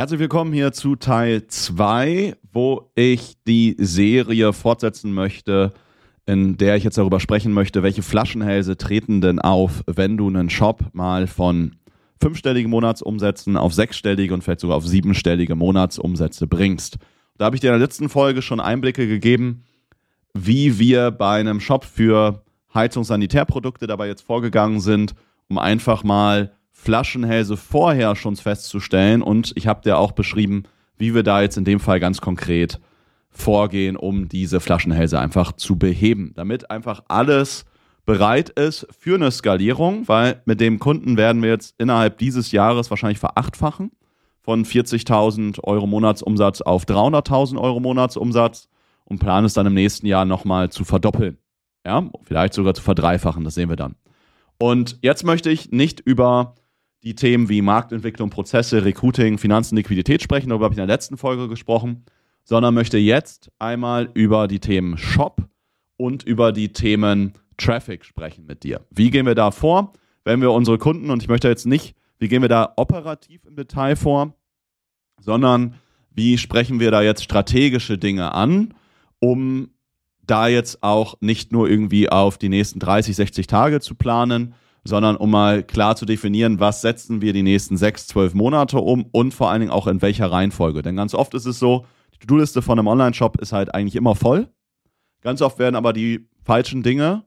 Herzlich willkommen hier zu Teil 2, wo ich die Serie fortsetzen möchte, in der ich jetzt darüber sprechen möchte, welche Flaschenhälse treten denn auf, wenn du einen Shop mal von fünfstelligen Monatsumsätzen auf sechsstellige und vielleicht sogar auf siebenstellige Monatsumsätze bringst. Da habe ich dir in der letzten Folge schon Einblicke gegeben, wie wir bei einem Shop für Heizungssanitärprodukte dabei jetzt vorgegangen sind, um einfach mal Flaschenhälse vorher schon festzustellen. Und ich habe dir auch beschrieben, wie wir da jetzt in dem Fall ganz konkret vorgehen, um diese Flaschenhälse einfach zu beheben, damit einfach alles bereit ist für eine Skalierung, weil mit dem Kunden werden wir jetzt innerhalb dieses Jahres wahrscheinlich verachtfachen von 40.000 Euro Monatsumsatz auf 300.000 Euro Monatsumsatz und planen es dann im nächsten Jahr nochmal zu verdoppeln. Ja, vielleicht sogar zu verdreifachen, das sehen wir dann. Und jetzt möchte ich nicht über die Themen wie Marktentwicklung, Prozesse, Recruiting, Finanzen, Liquidität sprechen. Darüber habe ich in der letzten Folge gesprochen, sondern möchte jetzt einmal über die Themen Shop und über die Themen Traffic sprechen mit dir. Wie gehen wir da vor, wenn wir unsere Kunden, und ich möchte jetzt nicht, wie gehen wir da operativ im Detail vor, sondern wie sprechen wir da jetzt strategische Dinge an, um da jetzt auch nicht nur irgendwie auf die nächsten 30, 60 Tage zu planen, sondern um mal klar zu definieren, was setzen wir die nächsten sechs, zwölf Monate um und vor allen Dingen auch in welcher Reihenfolge. Denn ganz oft ist es so, die To-Do-Liste von einem Online-Shop ist halt eigentlich immer voll. Ganz oft werden aber die falschen Dinge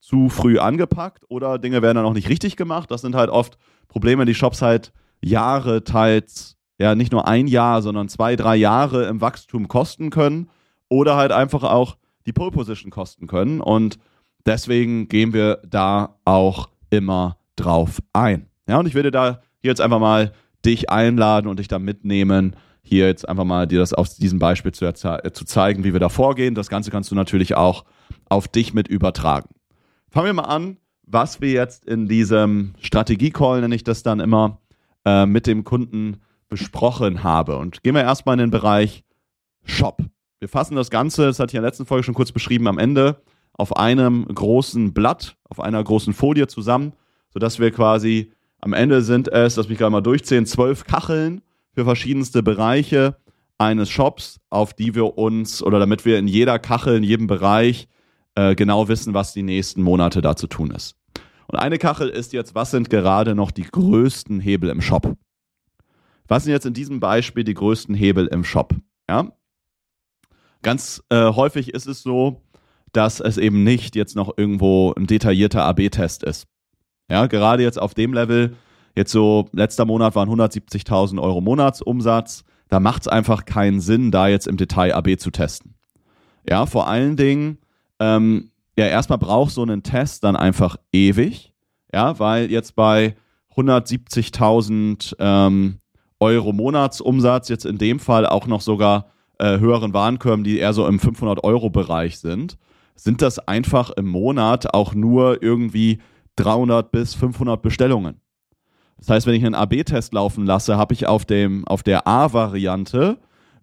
zu früh angepackt oder Dinge werden dann auch nicht richtig gemacht. Das sind halt oft Probleme, die Shops halt Jahre, teils, ja, nicht nur ein Jahr, sondern zwei, drei Jahre im Wachstum kosten können oder halt einfach auch die Pole Position kosten können. Und deswegen gehen wir da auch immer drauf ein. Ja, und ich würde da jetzt einfach mal dich einladen und dich da mitnehmen, hier jetzt einfach mal dir das aus diesem Beispiel zu, zu zeigen, wie wir da vorgehen. Das Ganze kannst du natürlich auch auf dich mit übertragen. Fangen wir mal an, was wir jetzt in diesem Strategie-Call, nenne ich das dann immer, äh, mit dem Kunden besprochen habe. Und gehen wir erstmal in den Bereich Shop. Wir fassen das Ganze, das hatte ich in der letzten Folge schon kurz beschrieben, am Ende auf einem großen Blatt, auf einer großen Folie zusammen, sodass wir quasi am Ende sind es, lass mich gerade mal durchzählen, zwölf Kacheln für verschiedenste Bereiche eines Shops, auf die wir uns oder damit wir in jeder Kachel, in jedem Bereich äh, genau wissen, was die nächsten Monate da zu tun ist. Und eine Kachel ist jetzt, was sind gerade noch die größten Hebel im Shop? Was sind jetzt in diesem Beispiel die größten Hebel im Shop? Ja? Ganz äh, häufig ist es so, dass es eben nicht jetzt noch irgendwo ein detaillierter AB-Test ist. Ja, gerade jetzt auf dem Level, jetzt so letzter Monat waren 170.000 Euro Monatsumsatz, da macht es einfach keinen Sinn, da jetzt im Detail AB zu testen. Ja, vor allen Dingen, ähm, ja, erstmal braucht so einen Test dann einfach ewig, ja, weil jetzt bei 170.000 ähm, Euro Monatsumsatz jetzt in dem Fall auch noch sogar äh, höheren Warenkörben, die eher so im 500 Euro Bereich sind, sind das einfach im Monat auch nur irgendwie 300 bis 500 Bestellungen. Das heißt, wenn ich einen AB-Test laufen lasse, habe ich auf, dem, auf der A-Variante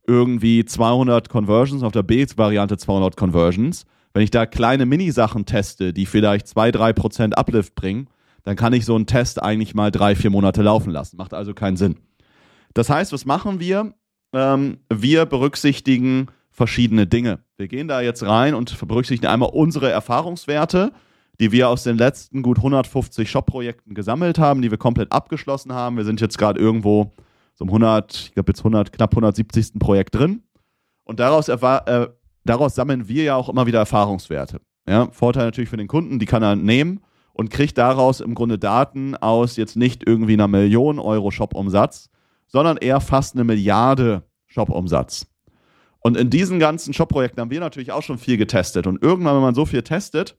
irgendwie 200 Conversions, auf der B-Variante 200 Conversions. Wenn ich da kleine Minisachen teste, die vielleicht 2-3% Uplift bringen, dann kann ich so einen Test eigentlich mal drei, vier Monate laufen lassen. Macht also keinen Sinn. Das heißt, was machen wir? Ähm, wir berücksichtigen verschiedene Dinge. Wir gehen da jetzt rein und berücksichtigen einmal unsere Erfahrungswerte, die wir aus den letzten gut 150 Shop-Projekten gesammelt haben, die wir komplett abgeschlossen haben. Wir sind jetzt gerade irgendwo so im 100, ich glaube jetzt 100, knapp 170. Projekt drin. Und daraus, äh, daraus sammeln wir ja auch immer wieder Erfahrungswerte. Ja, Vorteil natürlich für den Kunden, die kann er nehmen und kriegt daraus im Grunde Daten aus jetzt nicht irgendwie einer Million Euro Shop-Umsatz, sondern eher fast eine Milliarde Shop-Umsatz. Und in diesen ganzen Shop-Projekten haben wir natürlich auch schon viel getestet. Und irgendwann, wenn man so viel testet,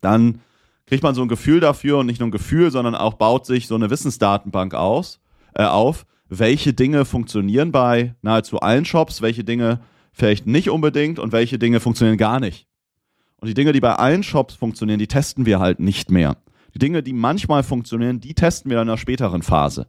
dann kriegt man so ein Gefühl dafür und nicht nur ein Gefühl, sondern auch baut sich so eine Wissensdatenbank aus, äh, auf, welche Dinge funktionieren bei nahezu allen Shops, welche Dinge vielleicht nicht unbedingt und welche Dinge funktionieren gar nicht. Und die Dinge, die bei allen Shops funktionieren, die testen wir halt nicht mehr. Die Dinge, die manchmal funktionieren, die testen wir in einer späteren Phase.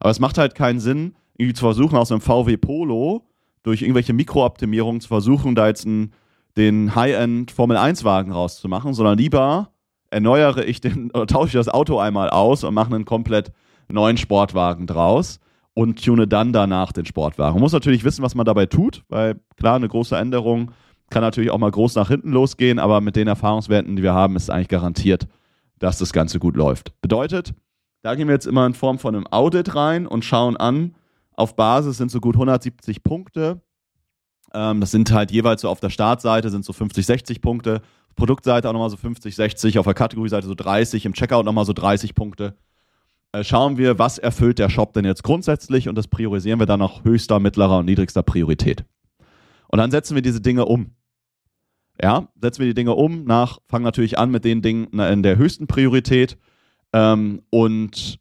Aber es macht halt keinen Sinn, irgendwie zu versuchen, aus einem VW Polo durch irgendwelche Mikrooptimierungen zu versuchen, da jetzt einen, den High-End Formel 1-Wagen rauszumachen, sondern lieber erneuere ich den, oder tausche ich das Auto einmal aus und mache einen komplett neuen Sportwagen draus. und tune dann danach den Sportwagen. Man muss natürlich wissen, was man dabei tut, weil klar, eine große Änderung kann natürlich auch mal groß nach hinten losgehen, aber mit den Erfahrungswerten, die wir haben, ist eigentlich garantiert, dass das Ganze gut läuft. Bedeutet, da gehen wir jetzt immer in Form von einem Audit rein und schauen an, auf Basis sind so gut 170 Punkte. Ähm, das sind halt jeweils so auf der Startseite sind so 50, 60 Punkte. Produktseite auch nochmal so 50, 60, auf der Kategorieseite so 30, im Checkout nochmal so 30 Punkte. Äh, schauen wir, was erfüllt der Shop denn jetzt grundsätzlich und das priorisieren wir dann nach höchster, mittlerer und niedrigster Priorität. Und dann setzen wir diese Dinge um. Ja, setzen wir die Dinge um nach, fangen natürlich an mit den Dingen in der höchsten Priorität ähm, und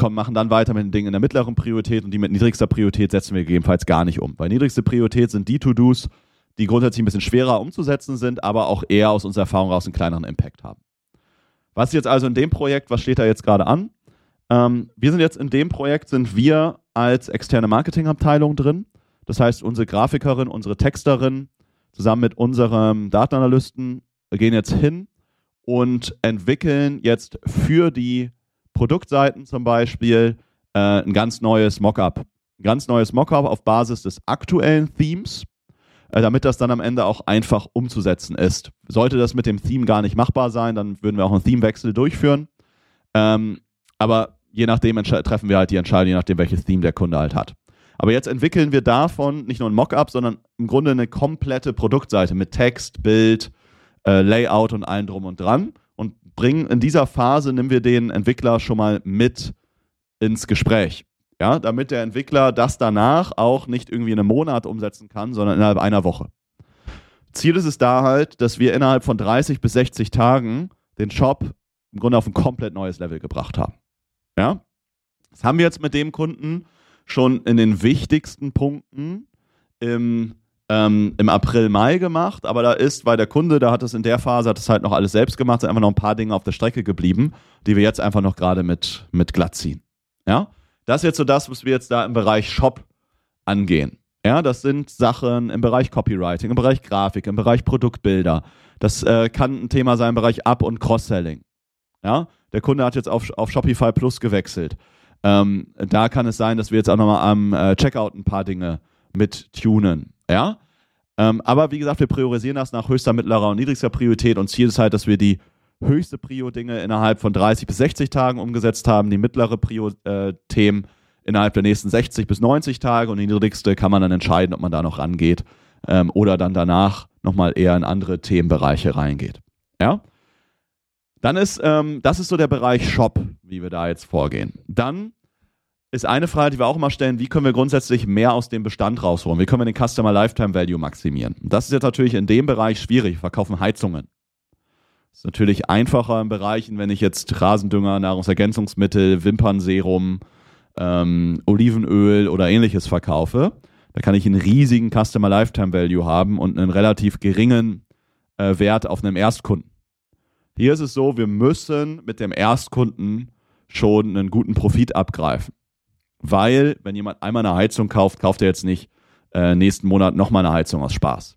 kommen, machen dann weiter mit den Dingen in der mittleren Priorität und die mit niedrigster Priorität setzen wir gegebenenfalls gar nicht um. Weil niedrigste Priorität sind die To-Dos, die grundsätzlich ein bisschen schwerer umzusetzen sind, aber auch eher aus unserer Erfahrung heraus einen kleineren Impact haben. Was jetzt also in dem Projekt, was steht da jetzt gerade an? Ähm, wir sind jetzt in dem Projekt, sind wir als externe Marketingabteilung drin. Das heißt, unsere Grafikerin, unsere Texterin zusammen mit unserem Datenanalysten gehen jetzt hin und entwickeln jetzt für die Produktseiten zum Beispiel äh, ein ganz neues Mockup. Ein ganz neues Mockup auf Basis des aktuellen Themes, äh, damit das dann am Ende auch einfach umzusetzen ist. Sollte das mit dem Theme gar nicht machbar sein, dann würden wir auch einen Themewechsel durchführen. Ähm, aber je nachdem treffen wir halt die Entscheidung, je nachdem, welches Theme der Kunde halt hat. Aber jetzt entwickeln wir davon nicht nur ein Mockup, sondern im Grunde eine komplette Produktseite mit Text, Bild, äh, Layout und allem drum und dran und bringen in dieser Phase, nehmen wir den Entwickler schon mal mit ins Gespräch. Ja, damit der Entwickler das danach auch nicht irgendwie in einem Monat umsetzen kann, sondern innerhalb einer Woche. Ziel ist es da halt, dass wir innerhalb von 30 bis 60 Tagen den Shop im Grunde auf ein komplett neues Level gebracht haben. Ja? Das haben wir jetzt mit dem Kunden schon in den wichtigsten Punkten im, ähm, im April, Mai gemacht, aber da ist, weil der Kunde, da hat es in der Phase, hat es halt noch alles selbst gemacht, sind einfach noch ein paar Dinge auf der Strecke geblieben, die wir jetzt einfach noch gerade mit, mit glatt ziehen. Ja? Das ist jetzt so das, was wir jetzt da im Bereich Shop angehen. Ja, das sind Sachen im Bereich Copywriting, im Bereich Grafik, im Bereich Produktbilder. Das äh, kann ein Thema sein im Bereich Up- und Cross-Selling. Ja, der Kunde hat jetzt auf, auf Shopify Plus gewechselt. Ähm, da kann es sein, dass wir jetzt auch nochmal am äh, Checkout ein paar Dinge mit tunen. Ja? Ähm, aber wie gesagt, wir priorisieren das nach höchster, mittlerer und niedrigster Priorität und Ziel ist halt, dass wir die höchste Prio-Dinge innerhalb von 30 bis 60 Tagen umgesetzt haben, die mittlere Prio-Themen innerhalb der nächsten 60 bis 90 Tage und die niedrigste kann man dann entscheiden, ob man da noch rangeht ähm, oder dann danach nochmal eher in andere Themenbereiche reingeht. Ja? Dann ist, ähm, das ist so der Bereich Shop, wie wir da jetzt vorgehen. Dann ist eine Frage, die wir auch immer stellen, wie können wir grundsätzlich mehr aus dem Bestand rausholen? Wie können wir den Customer Lifetime Value maximieren? das ist jetzt natürlich in dem Bereich schwierig. Wir verkaufen Heizungen. Das ist natürlich einfacher in Bereichen, wenn ich jetzt Rasendünger, Nahrungsergänzungsmittel, Wimpernserum, ähm, Olivenöl oder ähnliches verkaufe. Da kann ich einen riesigen Customer Lifetime Value haben und einen relativ geringen äh, Wert auf einem Erstkunden. Hier ist es so, wir müssen mit dem Erstkunden schon einen guten Profit abgreifen. Weil, wenn jemand einmal eine Heizung kauft, kauft er jetzt nicht äh, nächsten Monat nochmal eine Heizung aus Spaß.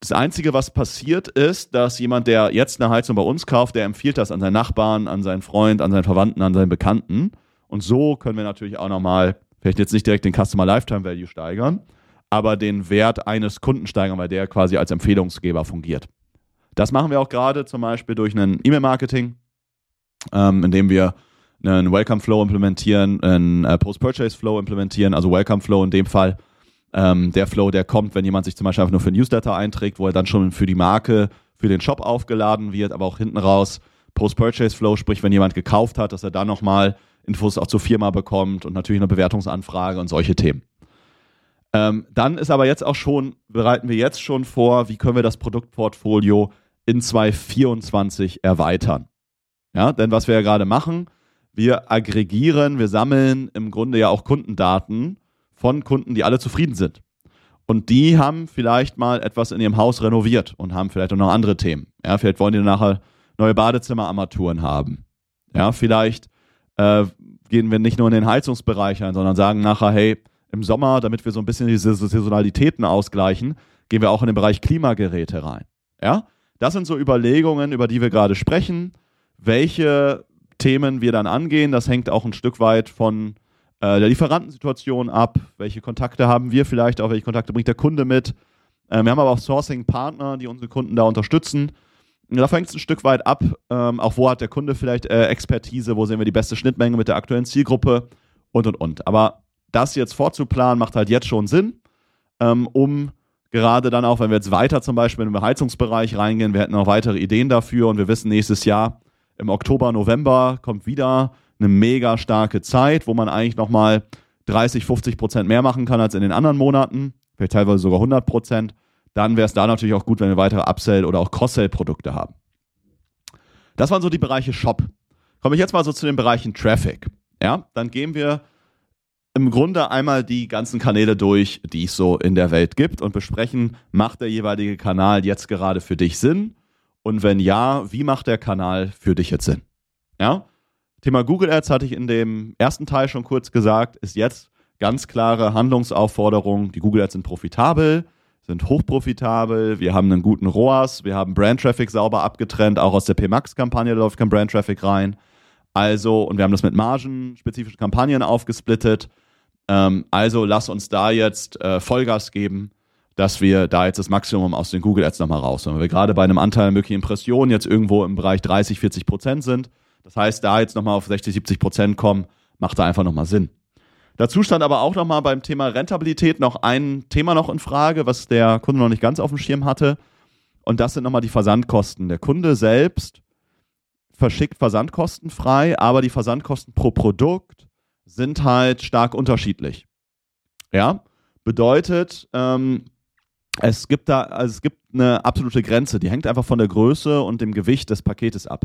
Das Einzige, was passiert, ist, dass jemand, der jetzt eine Heizung bei uns kauft, der empfiehlt das an seinen Nachbarn, an seinen Freund, an seinen Verwandten, an seinen Bekannten. Und so können wir natürlich auch nochmal, vielleicht jetzt nicht direkt den Customer Lifetime Value steigern, aber den Wert eines Kunden steigern, weil der quasi als Empfehlungsgeber fungiert. Das machen wir auch gerade zum Beispiel durch ein E-Mail-Marketing, ähm, indem wir einen Welcome Flow implementieren, einen äh, Post-Purchase Flow implementieren, also Welcome Flow in dem Fall. Ähm, der Flow, der kommt, wenn jemand sich zum Beispiel einfach nur für Newsletter einträgt, wo er dann schon für die Marke, für den Shop aufgeladen wird, aber auch hinten raus Post-Purchase Flow, sprich, wenn jemand gekauft hat, dass er dann nochmal Infos auch zur Firma bekommt und natürlich eine Bewertungsanfrage und solche Themen. Ähm, dann ist aber jetzt auch schon, bereiten wir jetzt schon vor, wie können wir das Produktportfolio in 2024 erweitern. Ja, denn was wir ja gerade machen, wir aggregieren, wir sammeln im Grunde ja auch Kundendaten von Kunden, die alle zufrieden sind. Und die haben vielleicht mal etwas in ihrem Haus renoviert und haben vielleicht auch noch andere Themen. Ja, vielleicht wollen die nachher neue Badezimmerarmaturen haben. Ja, vielleicht äh, gehen wir nicht nur in den Heizungsbereich ein, sondern sagen nachher, hey, im Sommer, damit wir so ein bisschen diese Saisonalitäten ausgleichen, gehen wir auch in den Bereich Klimageräte rein. Ja, das sind so Überlegungen, über die wir gerade sprechen. Welche Themen wir dann angehen, das hängt auch ein Stück weit von äh, der Lieferantensituation ab, welche Kontakte haben wir vielleicht, auch welche Kontakte bringt der Kunde mit. Äh, wir haben aber auch Sourcing-Partner, die unsere Kunden da unterstützen. Da fängt es ein Stück weit ab, ähm, auch wo hat der Kunde vielleicht äh, Expertise, wo sehen wir die beste Schnittmenge mit der aktuellen Zielgruppe und und und. Aber das jetzt vorzuplanen macht halt jetzt schon Sinn, ähm, um gerade dann auch, wenn wir jetzt weiter zum Beispiel den Heizungsbereich reingehen, wir hätten auch weitere Ideen dafür und wir wissen, nächstes Jahr im Oktober, November kommt wieder eine mega starke Zeit, wo man eigentlich nochmal 30, 50 Prozent mehr machen kann als in den anderen Monaten, vielleicht teilweise sogar 100 Prozent. Dann wäre es da natürlich auch gut, wenn wir weitere Upsell- oder auch Cross-Sell-Produkte haben. Das waren so die Bereiche Shop. Komme ich jetzt mal so zu den Bereichen Traffic. Ja, dann gehen wir im Grunde einmal die ganzen Kanäle durch, die es so in der Welt gibt und besprechen, macht der jeweilige Kanal jetzt gerade für dich Sinn? Und wenn ja, wie macht der Kanal für dich jetzt Sinn? Ja? Thema Google Ads hatte ich in dem ersten Teil schon kurz gesagt, ist jetzt ganz klare Handlungsaufforderung. Die Google Ads sind profitabel, sind hochprofitabel, wir haben einen guten ROAS, wir haben Brand Traffic sauber abgetrennt, auch aus der PMAX-Kampagne läuft kein Brand Traffic rein. Also, und wir haben das mit Margen, spezifischen Kampagnen aufgesplittet. Ähm, also lass uns da jetzt äh, Vollgas geben, dass wir da jetzt das Maximum aus den Google Ads nochmal raus. Wenn wir gerade bei einem Anteil möglicher Impressionen jetzt irgendwo im Bereich 30, 40 Prozent sind, das heißt, da jetzt nochmal auf 60, 70 Prozent kommen, macht da einfach nochmal Sinn. Dazu stand aber auch nochmal beim Thema Rentabilität noch ein Thema noch in Frage, was der Kunde noch nicht ganz auf dem Schirm hatte. Und das sind nochmal die Versandkosten. Der Kunde selbst verschickt versandkostenfrei, aber die Versandkosten pro Produkt sind halt stark unterschiedlich. Ja, bedeutet, ähm, es gibt da, also es gibt eine absolute Grenze, die hängt einfach von der Größe und dem Gewicht des Paketes ab.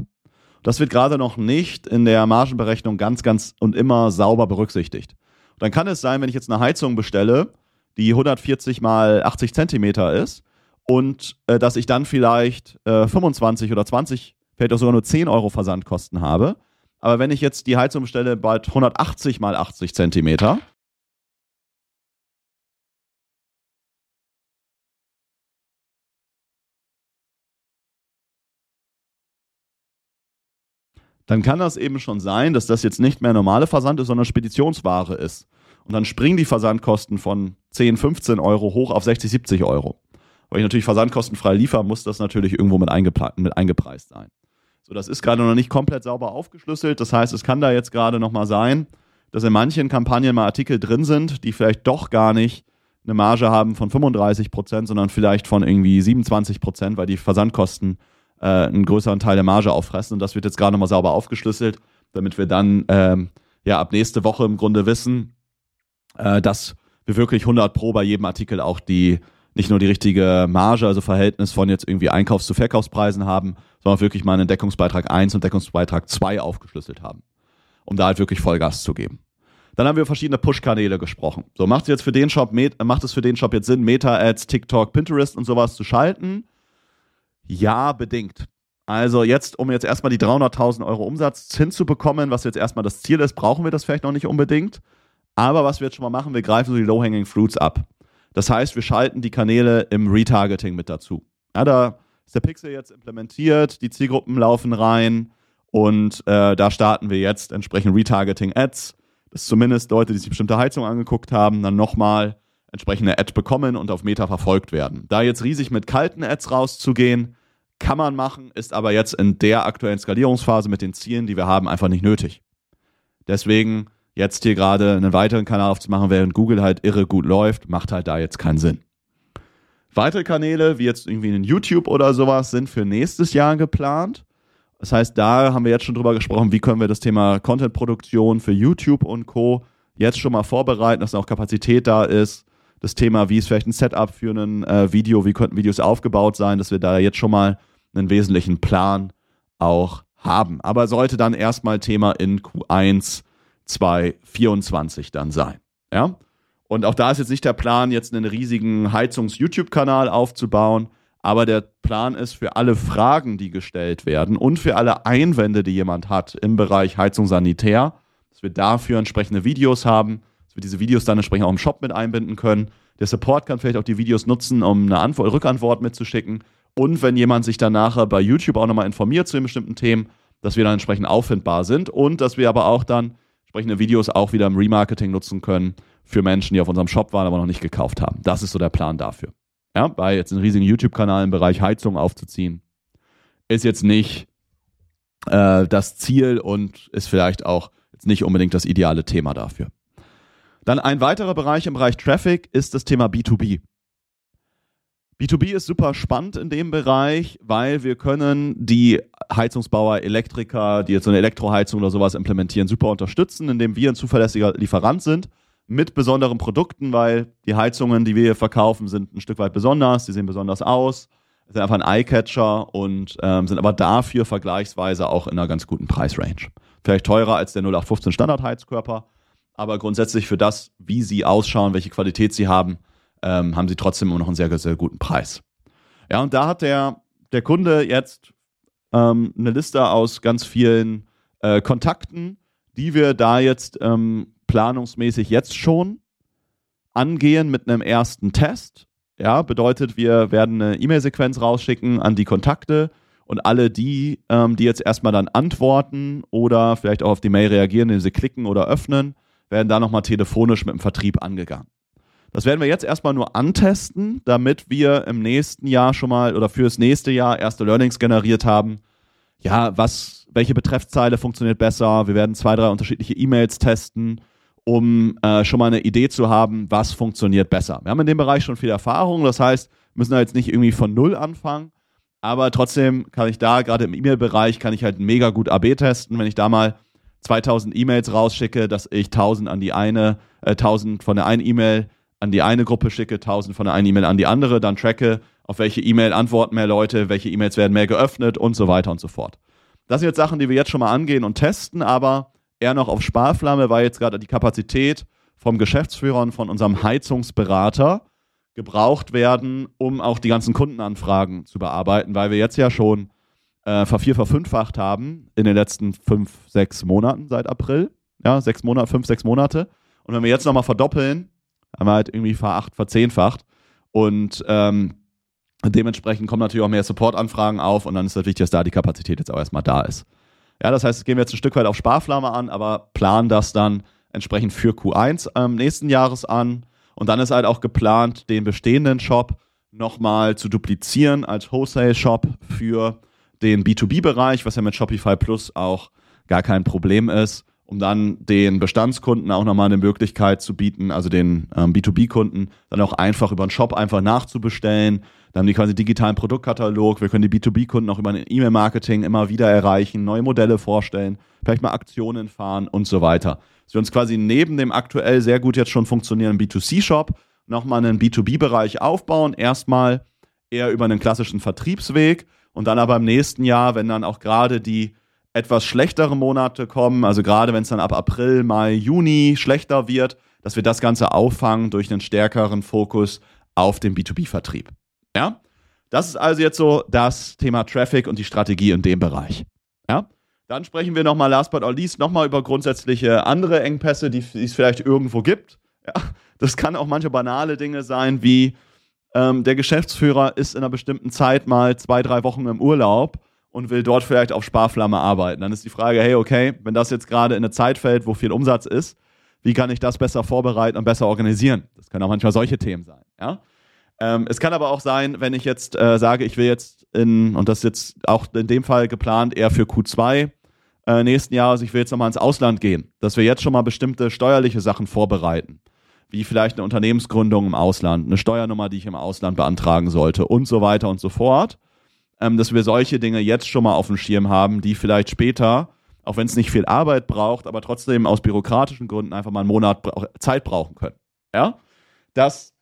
Das wird gerade noch nicht in der Margenberechnung ganz, ganz und immer sauber berücksichtigt. Dann kann es sein, wenn ich jetzt eine Heizung bestelle, die 140 mal 80 Zentimeter ist und äh, dass ich dann vielleicht äh, 25 oder 20, vielleicht auch sogar nur 10 Euro Versandkosten habe. Aber wenn ich jetzt die Heizung bestelle bei 180 mal 80 Zentimeter, dann kann das eben schon sein, dass das jetzt nicht mehr normale Versand ist, sondern Speditionsware ist. Und dann springen die Versandkosten von 10, 15 Euro hoch auf 60, 70 Euro. Weil ich natürlich versandkostenfrei liefern muss, das natürlich irgendwo mit, mit eingepreist sein. So, das ist gerade noch nicht komplett sauber aufgeschlüsselt. Das heißt, es kann da jetzt gerade noch mal sein, dass in manchen Kampagnen mal Artikel drin sind, die vielleicht doch gar nicht eine Marge haben von 35 Prozent, sondern vielleicht von irgendwie 27 Prozent, weil die Versandkosten äh, einen größeren Teil der Marge auffressen. Und das wird jetzt gerade nochmal sauber aufgeschlüsselt, damit wir dann ähm, ja ab nächste Woche im Grunde wissen, äh, dass wir wirklich 100 pro bei jedem Artikel auch die nicht nur die richtige Marge, also Verhältnis von jetzt irgendwie Einkaufs- zu Verkaufspreisen haben, sondern wirklich mal einen Deckungsbeitrag 1 und Deckungsbeitrag 2 aufgeschlüsselt haben, um da halt wirklich Vollgas zu geben. Dann haben wir verschiedene Push-Kanäle gesprochen. So, macht es jetzt für den Shop, macht es für den Shop jetzt Sinn, Meta-Ads, TikTok, Pinterest und sowas zu schalten? Ja, bedingt. Also jetzt, um jetzt erstmal die 300.000 Euro Umsatz hinzubekommen, was jetzt erstmal das Ziel ist, brauchen wir das vielleicht noch nicht unbedingt. Aber was wir jetzt schon mal machen, wir greifen so die Low-Hanging Fruits ab. Das heißt, wir schalten die Kanäle im Retargeting mit dazu. Ja, da ist der Pixel jetzt implementiert, die Zielgruppen laufen rein und äh, da starten wir jetzt entsprechend Retargeting-Ads, dass zumindest Leute, die sich bestimmte Heizung angeguckt haben, dann nochmal entsprechende Ad bekommen und auf Meta verfolgt werden. Da jetzt riesig mit kalten Ads rauszugehen, kann man machen, ist aber jetzt in der aktuellen Skalierungsphase mit den Zielen, die wir haben, einfach nicht nötig. Deswegen jetzt hier gerade einen weiteren Kanal aufzumachen, während Google halt irre gut läuft, macht halt da jetzt keinen Sinn. Weitere Kanäle, wie jetzt irgendwie in YouTube oder sowas, sind für nächstes Jahr geplant. Das heißt, da haben wir jetzt schon drüber gesprochen, wie können wir das Thema Content-Produktion für YouTube und Co. jetzt schon mal vorbereiten, dass auch Kapazität da ist. Das Thema, wie ist vielleicht ein Setup für ein äh, Video, wie könnten Videos aufgebaut sein, dass wir da jetzt schon mal einen wesentlichen Plan auch haben. Aber sollte dann erstmal Thema in Q1 2024 dann sein. Ja? Und auch da ist jetzt nicht der Plan, jetzt einen riesigen Heizungs-YouTube-Kanal aufzubauen, aber der Plan ist für alle Fragen, die gestellt werden und für alle Einwände, die jemand hat im Bereich Heizung sanitär, dass wir dafür entsprechende Videos haben, dass wir diese Videos dann entsprechend auch im Shop mit einbinden können. Der Support kann vielleicht auch die Videos nutzen, um eine Antwort, Rückantwort mitzuschicken. Und wenn jemand sich dann nachher bei YouTube auch nochmal informiert zu den bestimmten Themen, dass wir dann entsprechend auffindbar sind und dass wir aber auch dann entsprechende Videos auch wieder im Remarketing nutzen können für Menschen, die auf unserem Shop waren, aber noch nicht gekauft haben. Das ist so der Plan dafür. Ja, bei jetzt einen riesigen YouTube-Kanal im Bereich Heizung aufzuziehen, ist jetzt nicht äh, das Ziel und ist vielleicht auch jetzt nicht unbedingt das ideale Thema dafür. Dann ein weiterer Bereich im Bereich Traffic ist das Thema B2B. B2B ist super spannend in dem Bereich, weil wir können die Heizungsbauer, Elektriker, die jetzt so eine Elektroheizung oder sowas implementieren, super unterstützen, indem wir ein zuverlässiger Lieferant sind mit besonderen Produkten, weil die Heizungen, die wir hier verkaufen, sind ein Stück weit besonders, die sehen besonders aus, sind einfach ein Eyecatcher und ähm, sind aber dafür vergleichsweise auch in einer ganz guten Preisrange. Vielleicht teurer als der 0815 Standardheizkörper, aber grundsätzlich für das, wie sie ausschauen, welche Qualität sie haben, ähm, haben sie trotzdem immer noch einen sehr, sehr guten Preis. Ja, und da hat der, der Kunde jetzt ähm, eine Liste aus ganz vielen äh, Kontakten, die wir da jetzt ähm, planungsmäßig jetzt schon angehen mit einem ersten Test. Ja, bedeutet, wir werden eine E-Mail-Sequenz rausschicken an die Kontakte und alle die, ähm, die jetzt erstmal dann antworten oder vielleicht auch auf die Mail reagieren, indem sie klicken oder öffnen, werden da nochmal telefonisch mit dem Vertrieb angegangen. Das werden wir jetzt erstmal nur antesten, damit wir im nächsten Jahr schon mal oder fürs nächste Jahr erste Learnings generiert haben. Ja, was, welche Betreffzeile funktioniert besser? Wir werden zwei, drei unterschiedliche E-Mails testen, um äh, schon mal eine Idee zu haben, was funktioniert besser. Wir haben in dem Bereich schon viel Erfahrung, das heißt, müssen da jetzt nicht irgendwie von Null anfangen, aber trotzdem kann ich da, gerade im E-Mail-Bereich, kann ich halt mega gut AB testen, wenn ich da mal 2000 E-Mails rausschicke, dass ich 1000 an die eine, äh, 1000 von der einen E-Mail an die eine Gruppe schicke, 1000 von der einen E-Mail an die andere, dann tracke, auf welche E-Mail antworten mehr Leute, welche E-Mails werden mehr geöffnet und so weiter und so fort. Das sind jetzt Sachen, die wir jetzt schon mal angehen und testen, aber eher noch auf Sparflamme, weil jetzt gerade die Kapazität vom Geschäftsführer und von unserem Heizungsberater gebraucht werden, um auch die ganzen Kundenanfragen zu bearbeiten, weil wir jetzt ja schon äh, vervier, verfünffacht haben in den letzten fünf, sechs Monaten seit April. Ja, sechs Monate, fünf, sechs Monate. Und wenn wir jetzt nochmal verdoppeln, haben wir halt irgendwie veracht, verzehnfacht. Und ähm, dementsprechend kommen natürlich auch mehr Supportanfragen auf und dann ist es wichtig, dass da die Kapazität jetzt auch erstmal da ist. Ja, das heißt, gehen wir jetzt ein Stück weit auf Sparflamme an, aber planen das dann entsprechend für Q1 ähm, nächsten Jahres an. Und dann ist halt auch geplant, den bestehenden Shop nochmal zu duplizieren als Wholesale-Shop für den B2B-Bereich, was ja mit Shopify Plus auch gar kein Problem ist um dann den Bestandskunden auch nochmal eine Möglichkeit zu bieten, also den ähm, B2B-Kunden, dann auch einfach über den Shop einfach nachzubestellen. Dann haben die quasi digitalen Produktkatalog. Wir können die B2B-Kunden auch über ein E-Mail-Marketing immer wieder erreichen, neue Modelle vorstellen, vielleicht mal Aktionen fahren und so weiter. Dass wir uns quasi neben dem aktuell sehr gut jetzt schon funktionierenden B2C-Shop nochmal einen B2B-Bereich aufbauen. Erstmal eher über einen klassischen Vertriebsweg und dann aber im nächsten Jahr, wenn dann auch gerade die etwas schlechtere Monate kommen, also gerade wenn es dann ab April, Mai, Juni schlechter wird, dass wir das Ganze auffangen durch einen stärkeren Fokus auf den B2B-Vertrieb. Ja? Das ist also jetzt so das Thema Traffic und die Strategie in dem Bereich. Ja? Dann sprechen wir nochmal, last but not least, nochmal über grundsätzliche andere Engpässe, die, es vielleicht irgendwo gibt. Ja? Das kann auch manche banale Dinge sein, wie ähm, der Geschäftsführer ist in einer bestimmten Zeit mal zwei, drei Wochen im Urlaub und will dort vielleicht auf Sparflamme arbeiten. Dann ist die Frage, hey, okay, wenn das jetzt gerade in eine Zeit fällt, wo viel Umsatz ist, wie kann ich das besser vorbereiten und besser organisieren? Das können auch manchmal solche Themen sein. Ja? Ähm, es kann aber auch sein, wenn ich jetzt äh, sage, ich will jetzt in, und das ist jetzt auch in dem Fall geplant, eher für Q2 äh, nächsten Jahres, ich will jetzt nochmal ins Ausland gehen, dass wir jetzt schon mal bestimmte steuerliche Sachen vorbereiten. Wie vielleicht eine Unternehmensgründung im Ausland, eine Steuernummer, die ich im Ausland beantragen sollte und so weiter und so fort ähm, dass wir solche Dinge jetzt schon mal auf dem Schirm haben, die vielleicht später, auch wenn es nicht viel Arbeit braucht, aber trotzdem aus bürokratischen Gründen einfach mal einen Monat bra Zeit brauchen können. Ja, das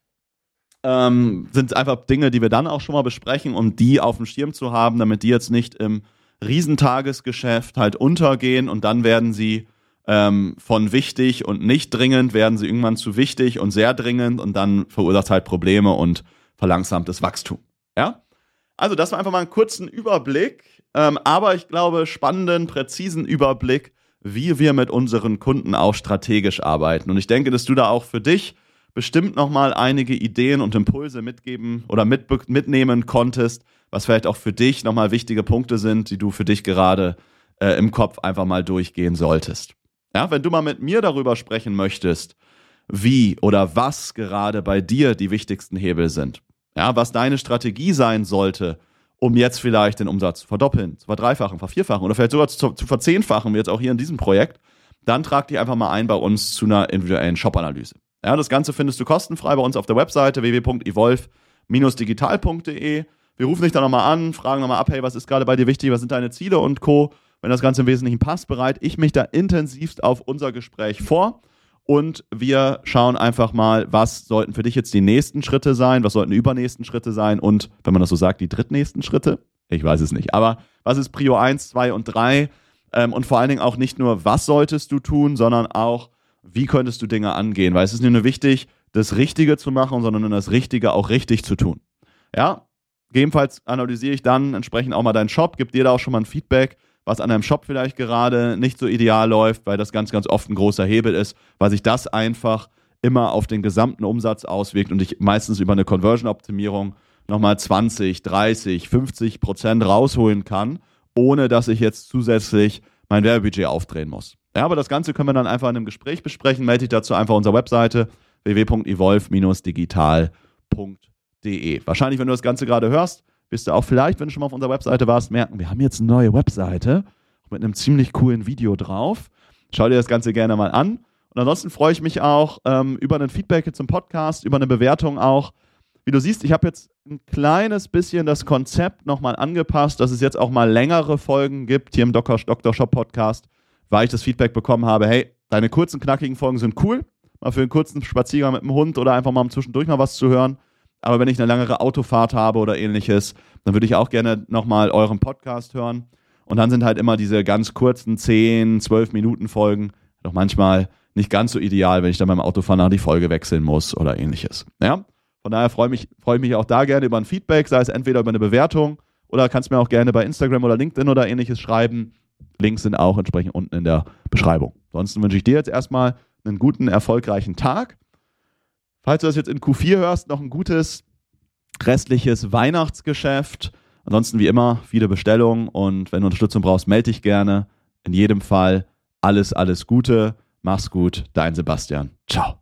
ähm, sind einfach Dinge, die wir dann auch schon mal besprechen, um die auf dem Schirm zu haben, damit die jetzt nicht im Riesentagesgeschäft halt untergehen und dann werden sie ähm, von wichtig und nicht dringend, werden sie irgendwann zu wichtig und sehr dringend und dann verursacht halt Probleme und verlangsamtes Wachstum. Ja? Also, das war einfach mal einen kurzen Überblick, ähm, aber ich glaube, spannenden, präzisen Überblick, wie wir mit unseren Kunden auch strategisch arbeiten. Und ich denke, dass du da auch für dich bestimmt nochmal einige Ideen und Impulse mitgeben oder mit, mitnehmen konntest, was vielleicht auch für dich nochmal wichtige Punkte sind, die du für dich gerade äh, im Kopf einfach mal durchgehen solltest. Ja, wenn du mal mit mir darüber sprechen möchtest, wie oder was gerade bei dir die wichtigsten Hebel sind. Ja, was deine Strategie sein sollte, um jetzt vielleicht den Umsatz zu verdoppeln, zu verdreifachen, vervierfachen oder vielleicht sogar zu, zu verzehnfachen, wie jetzt auch hier in diesem Projekt, dann trag dich einfach mal ein bei uns zu einer individuellen Shop-Analyse. Ja, das Ganze findest du kostenfrei bei uns auf der Webseite www.evolve-digital.de. Wir rufen dich dann nochmal an, fragen nochmal ab, hey, was ist gerade bei dir wichtig, was sind deine Ziele und Co. Wenn das Ganze im Wesentlichen passt, bereite ich mich da intensivst auf unser Gespräch vor und wir schauen einfach mal, was sollten für dich jetzt die nächsten Schritte sein, was sollten die übernächsten Schritte sein und, wenn man das so sagt, die drittnächsten Schritte? Ich weiß es nicht. Aber was ist Prio 1, 2 und 3? Ähm, und vor allen Dingen auch nicht nur, was solltest du tun, sondern auch, wie könntest du Dinge angehen? Weil es ist nicht nur wichtig, das Richtige zu machen, sondern das Richtige auch richtig zu tun. Ja, gegebenenfalls analysiere ich dann entsprechend auch mal deinen Shop, gebe dir da auch schon mal ein Feedback was an einem Shop vielleicht gerade nicht so ideal läuft, weil das ganz, ganz oft ein großer Hebel ist, weil sich das einfach immer auf den gesamten Umsatz auswirkt und ich meistens über eine Conversion-Optimierung nochmal 20, 30, 50 Prozent rausholen kann, ohne dass ich jetzt zusätzlich mein Werbebudget aufdrehen muss. Ja, aber das Ganze können wir dann einfach in einem Gespräch besprechen. Melde dich dazu einfach unserer Webseite www.evolve-digital.de. Wahrscheinlich, wenn du das Ganze gerade hörst, wirst du auch vielleicht, wenn du schon mal auf unserer Webseite warst, merken, wir haben jetzt eine neue Webseite mit einem ziemlich coolen Video drauf. Schau dir das Ganze gerne mal an. Und ansonsten freue ich mich auch ähm, über ein Feedback zum Podcast, über eine Bewertung auch. Wie du siehst, ich habe jetzt ein kleines bisschen das Konzept nochmal angepasst, dass es jetzt auch mal längere Folgen gibt hier im Dr. Shop Podcast, weil ich das Feedback bekommen habe, hey, deine kurzen, knackigen Folgen sind cool, mal für einen kurzen Spaziergang mit dem Hund oder einfach mal zwischendurch mal was zu hören. Aber wenn ich eine längere Autofahrt habe oder ähnliches, dann würde ich auch gerne nochmal euren Podcast hören. Und dann sind halt immer diese ganz kurzen 10, 12 Minuten Folgen doch manchmal nicht ganz so ideal, wenn ich dann beim Autofahren nach die Folge wechseln muss oder ähnliches. Ja? Von daher freue mich, freue ich mich auch da gerne über ein Feedback, sei es entweder über eine Bewertung oder kannst mir auch gerne bei Instagram oder LinkedIn oder ähnliches schreiben. Links sind auch entsprechend unten in der Beschreibung. Ansonsten wünsche ich dir jetzt erstmal einen guten, erfolgreichen Tag Falls du das jetzt in Q4 hörst, noch ein gutes restliches Weihnachtsgeschäft. Ansonsten wie immer viele Bestellungen und wenn du Unterstützung brauchst, melde dich gerne. In jedem Fall alles, alles Gute. Mach's gut, dein Sebastian. Ciao.